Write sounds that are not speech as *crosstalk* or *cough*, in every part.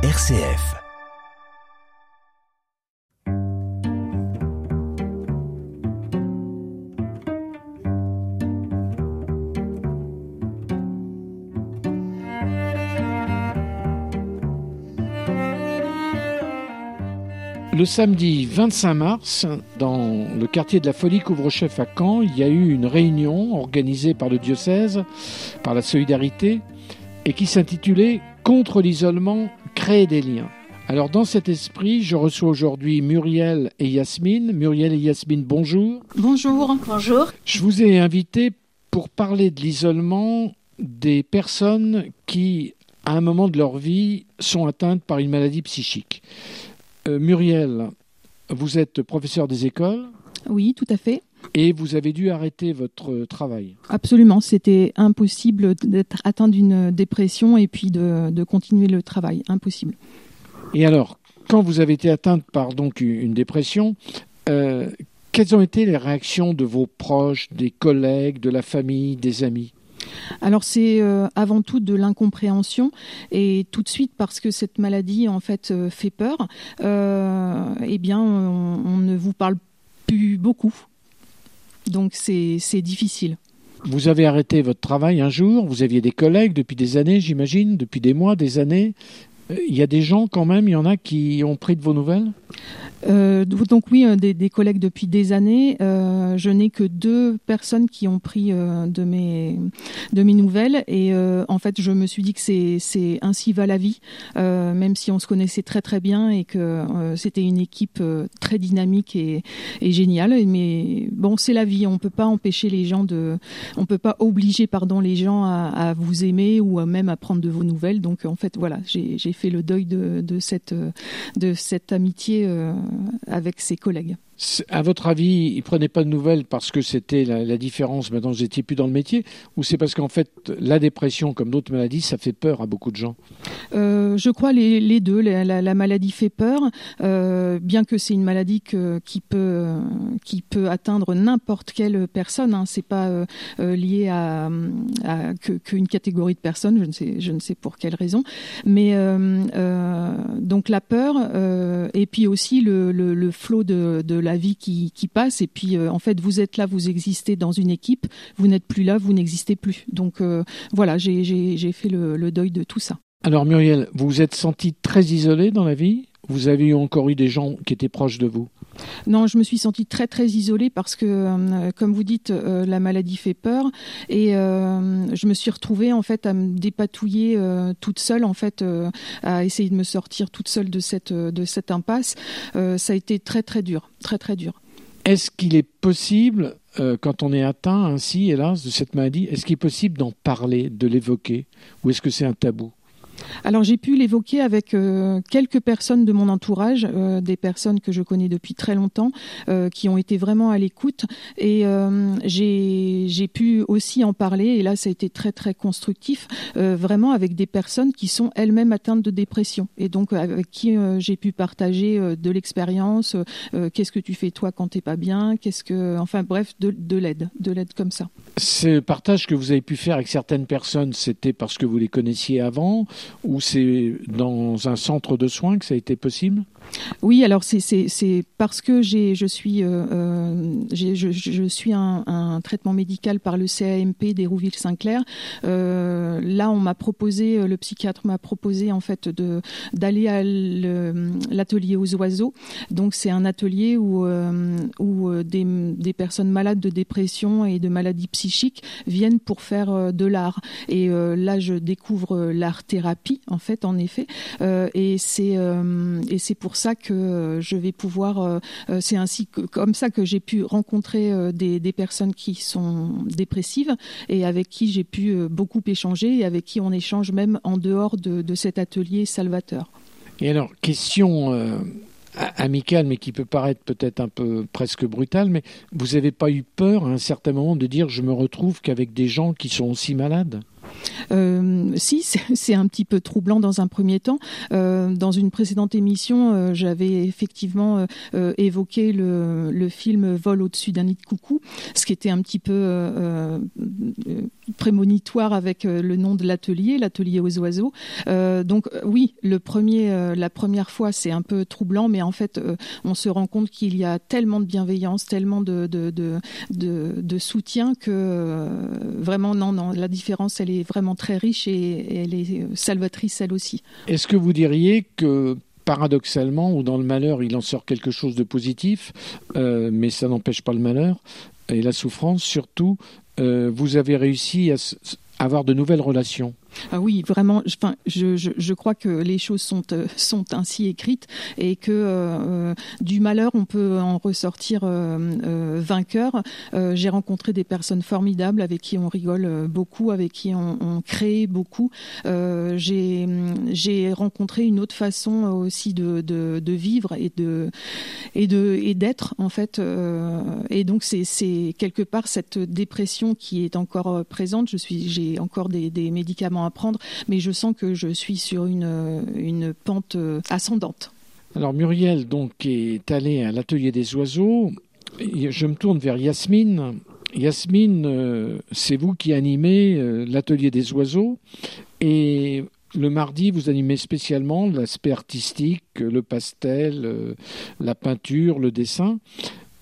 RCF. Le samedi 25 mars, dans le quartier de la Folie Couvre-Chef à Caen, il y a eu une réunion organisée par le diocèse, par la solidarité, et qui s'intitulait Contre l'isolement, créer des liens. Alors dans cet esprit, je reçois aujourd'hui Muriel et Yasmine. Muriel et Yasmine, bonjour. Bonjour. Bonjour. Je vous ai invité pour parler de l'isolement des personnes qui, à un moment de leur vie, sont atteintes par une maladie psychique. Euh, Muriel, vous êtes professeur des écoles Oui, tout à fait. Et vous avez dû arrêter votre travail. Absolument. C'était impossible d'être atteint d'une dépression et puis de, de continuer le travail. Impossible. Et alors, quand vous avez été atteinte par donc une dépression, euh, quelles ont été les réactions de vos proches, des collègues, de la famille, des amis? Alors c'est euh, avant tout de l'incompréhension et tout de suite parce que cette maladie en fait euh, fait peur. euh, eh bien, on, on ne vous parle plus beaucoup. Donc c'est difficile. Vous avez arrêté votre travail un jour, vous aviez des collègues depuis des années, j'imagine, depuis des mois, des années. Il y a des gens quand même, il y en a qui ont pris de vos nouvelles? Euh, donc oui, euh, des, collègues depuis des années. Euh, je n'ai que deux personnes qui ont pris de mes de mes nouvelles et en fait je me suis dit que c'est ainsi va la vie, même si on se connaissait très très bien et que c'était une équipe très dynamique et, et géniale. Mais bon, c'est la vie. On peut pas empêcher les gens de, on peut pas obliger pardon les gens à, à vous aimer ou à même à prendre de vos nouvelles. Donc en fait voilà, j'ai fait le deuil de, de cette euh, de cette amitié euh, avec ses collègues. À votre avis, ils prenaient pas de nouvelles parce que c'était la, différence, maintenant vous n'étiez plus dans le métier, ou c'est parce qu'en fait la dépression, comme d'autres maladies, ça fait peur à beaucoup de gens? Euh, je crois les, deux. La, la- la maladie fait peur, euh, bien que c'est une maladie qui peut qui peut atteindre n'importe quelle personne. Hein. C'est pas euh, lié à, qu'une catégorie de personnes. Je ne sais je ne sais pour quelle raison. Mais donc la peur euh, et puis aussi le, flot de, la vie qui, passe. Et puis euh, en fait vous êtes là, vous existez dans une équipe. Vous n'êtes plus là, vous n'existez plus. Donc euh, voilà, j'ai fait le, le deuil de tout ça. Alors Muriel, vous vous êtes senti très isolée dans la vie? Vous avez encore eu des gens qui étaient proches de vous? Non, je me suis sentie très très isolée parce que, euh, comme vous dites, euh, la maladie fait peur et euh, je me suis retrouvée en fait à me dépatouiller toute seule en fait, à essayer de me sortir toute seule de cette impasse. Ça a été très très dur, très très dur. Est-ce qu'il est possible, quand on est atteint ainsi, hélas, de cette maladie, est-ce qu'il est possible d'en parler, de l'évoquer? Ou est-ce que c'est un tabou? Alors j'ai pu l'évoquer avec euh, quelques personnes de mon entourage, euh, des personnes que je connais depuis très longtemps, euh, qui ont été vraiment à l'écoute. Et j'ai pu aussi en parler, et là ça a été très très constructif, vraiment avec des personnes qui sont elles-mêmes atteintes de dépression, et donc avec qui j'ai pu partager de l'expérience, qu'est-ce que tu fais toi quand t'es pas bien, qu'est-ce que, enfin bref, de, de l'aide, de l'aide comme ça. Ce partage que vous avez pu faire avec certaines personnes, c'était parce que vous les connaissiez avant Ou c'est dans un centre de soins que ça a été possible? Oui, alors c'est parce que je suis euh, euh, je, suis un, traitement médical par le CAMP d'Hérouville-Saint-Clair. Euh, là, on m'a proposé, le psychiatre m'a proposé en fait d'aller à l'atelier aux oiseaux. Donc c'est un atelier où où des des personnes malades de dépression et de maladies psychiques viennent pour faire de l'art. Et là, je découvre euh, l'art thérapie en fait, en effet. Et c'est pour ça que euh, je vais pouvoir. euh, euh, c'est ainsi que comme ça que j'ai pu rencontrer des, personnes qui sont dépressives et avec qui j'ai pu beaucoup échanger et avec qui on échange même en dehors de, cet atelier salvateur. Et alors, question amicale, mais qui peut paraître peut-être un peu presque brutale, mais vous n'avez pas eu peur à un certain moment de dire je me retrouve qu'avec des gens qui sont aussi malades euh, Si, *laughs* c'est un petit peu troublant dans un premier temps. Euh, dans une précédente émission, euh, j'avais effectivement évoqué le, film Vol au-dessus d'un nid de coucou, ce qui était un petit peu prémonitoire avec le nom de l'atelier, l'atelier aux oiseaux. donc oui, le premier, la première fois, c'est un peu troublant, mais en fait, on se rend compte qu'il y a tellement de bienveillance, tellement de, de soutien que vraiment, non, non, la différence, elle est vraiment très riche et, elle est salvatrice elle aussi. Est-ce que vous diriez que paradoxalement ou dans le malheur, il en sort quelque chose de positif, euh, mais ça n'empêche pas le malheur et la souffrance? Surtout, euh, vous avez réussi à avoir de nouvelles relations. Ah oui, vraiment. Enfin, je, je, je, crois que les choses sont euh, *laughs* sont ainsi écrites et que euh, du malheur on peut en ressortir euh, euh vainqueur. Euh, j'ai rencontré des personnes formidables avec qui on rigole beaucoup, avec qui on, on crée beaucoup. j'ai rencontré une autre façon aussi de, de, de vivre et de et de et d'être en fait. et donc c'est c'est quelque part cette dépression qui est encore présente. Je suis j'ai encore des, des médicaments prendre, mais je sens que je suis sur une, une pente euh, ascendante. Alors Muriel donc est allée à l'atelier des oiseaux. Je me tourne vers Yasmine. Yasmine, euh, c'est vous qui animez euh, l'atelier des oiseaux et le mardi, vous animez spécialement l'aspect artistique, le pastel, la peinture, le dessin.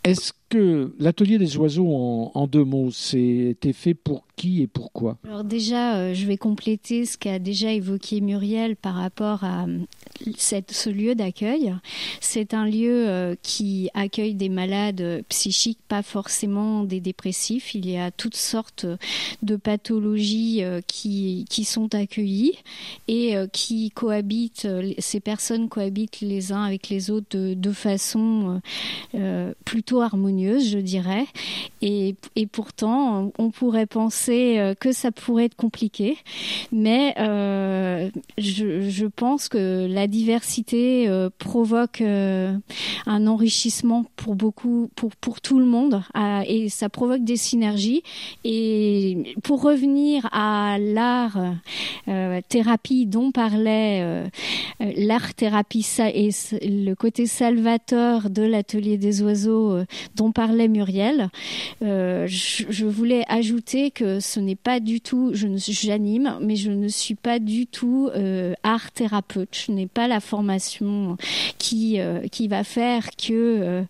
Est-ce que l'atelier des oiseaux, en, deux mots, c'était fait pour qui et pourquoi? Alors déjà, euh, je vais compléter ce qu'a déjà évoqué Muriel par rapport à euh, ce lieu d'accueil. C'est un lieu euh, qui accueille des malades psychiques, pas forcément des dépressifs. Il y a toutes sortes de pathologies qui, qui sont accueillies et qui cohabitent, ces personnes cohabitent les uns avec les autres de, de façon plutôt harmonieuse, je dirais. Et, et pourtant, on pourrait penser euh, que ça pourrait être compliqué, mais euh, je, je, pense que la diversité euh, provoque un enrichissement pour beaucoup, pour, pour tout le monde, et ça provoque des synergies. Et pour revenir à l'art thérapie dont parlait l'art thérapie et le côté salvateur de l'atelier des oiseaux dont parlait Muriel, je, je voulais ajouter que ce n'est pas du tout, je j'anime, mais je ne suis pas du tout euh, art thérapeute. Je n'ai pas la formation qui euh, qui va faire que euh,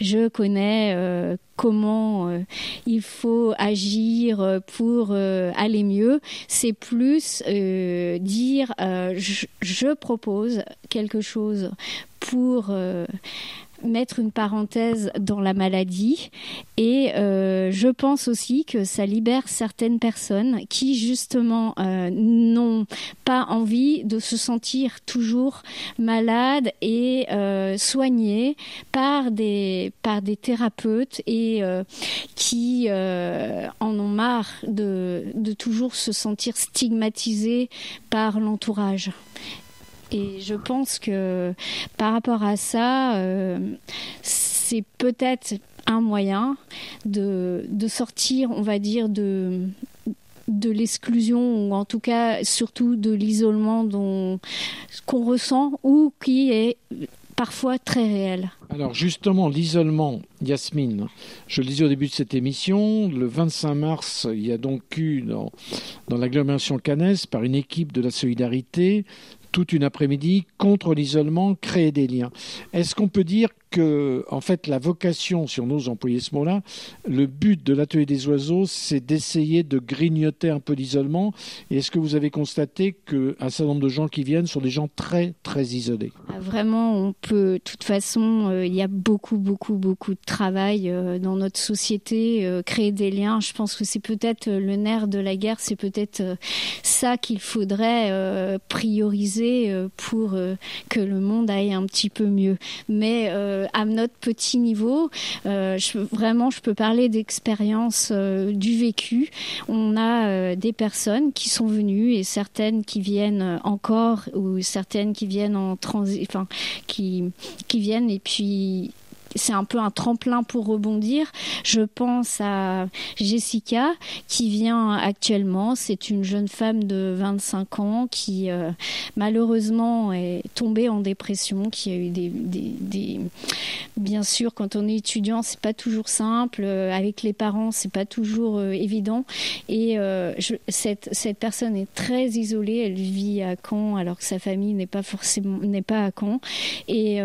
je connais euh, comment euh, il faut agir pour euh, aller mieux. C'est plus euh, dire je, propose quelque chose pour mettre une parenthèse dans la maladie. Et euh, je pense aussi que ça libère certaines personnes qui justement euh, n'ont pas envie de se sentir toujours malades et euh, soignés par des par des thérapeutes et euh, qui euh, en ont marre de, de toujours se sentir stigmatisés par l'entourage et je pense que par rapport à ça, euh, c'est peut-être un moyen de, de sortir, on va dire, de de l'exclusion ou en tout cas surtout de l'isolement qu'on ressent ou qui est parfois très réel. Alors justement, l'isolement, Yasmine, je le disais au début de cette émission, le 25 mars, il y a donc eu dans, dans l'agglomération Cannes, par une équipe de la solidarité, toute une après-midi contre l'isolement, créer des liens. Est-ce qu'on peut dire en fait, la vocation, si on ose employer ce mot-là, le but de l'atelier des oiseaux, c'est d'essayer de grignoter un peu l'isolement. Est-ce que vous avez constaté qu'un certain nombre de gens qui viennent sont des gens très, très isolés? Ah, Vraiment, on peut, de toute façon, euh, il y a beaucoup, beaucoup, beaucoup de travail euh, dans notre société, euh, créer des liens. Je pense que c'est peut-être le nerf de la guerre, c'est peut-être ça qu'il faudrait prioriser pour que le monde aille un petit peu mieux. Mais à notre petit niveau, euh, je, vraiment, je peux parler d'expérience euh, du vécu. On a euh, des personnes qui sont venues et certaines qui viennent encore ou certaines qui viennent en transit, enfin, qui, qui viennent et puis c'est un peu un tremplin pour rebondir. Je pense à Jessica qui vient actuellement. C'est une jeune femme de 25 ans qui euh, malheureusement est tombée en dépression, qui a eu des, bien sûr quand on est étudiant c'est pas toujours simple, euh, avec les parents c'est pas toujours euh, évident et cette, cette personne est très isolée. Elle vit à Caen alors que sa famille n'est pas forcément n'est pas à Caen et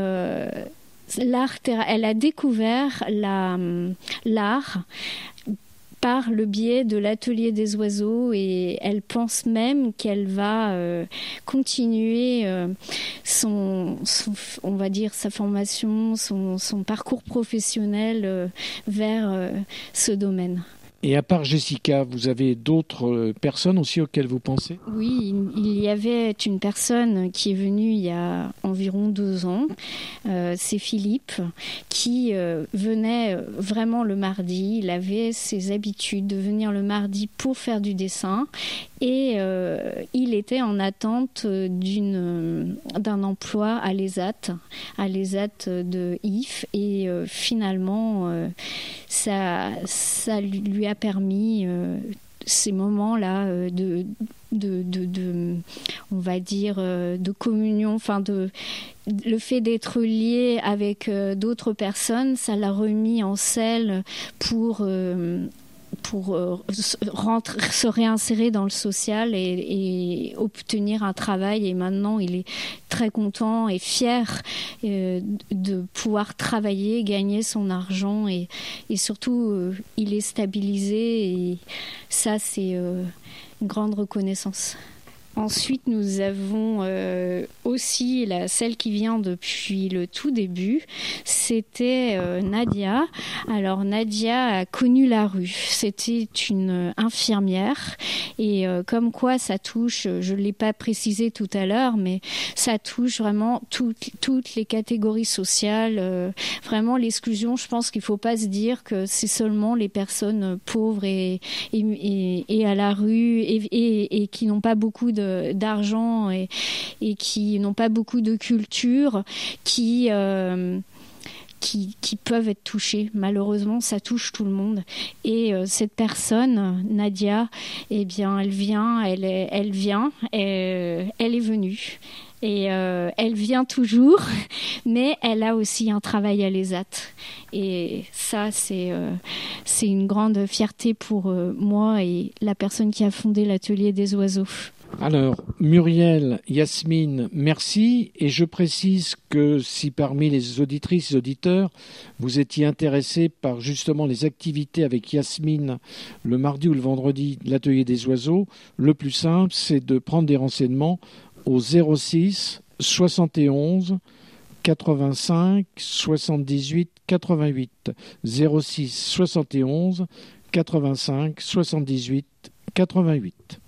l'art, elle a découvert l'art par le biais de l'atelier des oiseaux et elle pense même qu'elle va euh, continuer euh, son, on va dire sa formation, son, parcours professionnel euh, vers ce domaine. Et à part Jessica, vous avez d'autres euh, personnes aussi auxquelles vous pensez? Oui, il y avait une personne qui est venue il y a environ deux ans. Euh, c'est Philippe qui euh, venait vraiment le mardi. Il avait ses habitudes de venir le mardi pour faire du dessin et il était en attente d'un emploi à l'ESAT, à l'ESAT de IF et finalement ça ça lui a permis euh, ces moments-là euh, de, de, de, on va dire, euh, de communion, enfin de le fait d'être lié avec d'autres personnes, ça l'a remis en selle pour pour euh, se réinsérer dans le social et, obtenir un travail. Et maintenant, il est très content et fier euh, de pouvoir travailler, gagner son argent et, et surtout, euh, il est stabilisé et ça, c'est une grande reconnaissance. Ensuite, nous avons euh, aussi celle qui vient depuis le tout début. C'était euh, Nadia. Alors Nadia a connu la rue. C'était une infirmière et euh, comme quoi ça touche, je ne l'ai pas précisé tout à l'heure, mais ça touche vraiment toutes, les catégories sociales. vraiment l'exclusion, je pense qu'il ne faut pas se dire que c'est seulement les personnes pauvres et, à la rue et qui n'ont pas beaucoup de d'argent et, qui n'ont pas beaucoup de culture, qui, euh, qui, peuvent être touchés. Malheureusement, ça touche tout le monde. Et euh, cette personne, Nadia, eh bien, elle vient, elle, elle vient, elle, est venue. Et euh, elle vient toujours, *laughs* mais elle a aussi un travail à l'ESAT. Et ça, c'est c'est une grande fierté pour moi et la personne qui a fondé l'atelier des oiseaux. Alors, Muriel, Yasmine, merci. Et je précise que si parmi les auditrices et auditeurs, vous étiez intéressés par justement les activités avec Yasmine le mardi ou le vendredi, l'atelier des oiseaux, le plus simple, c'est de prendre des renseignements au 06 71 85 78 88 06 71 85 78 88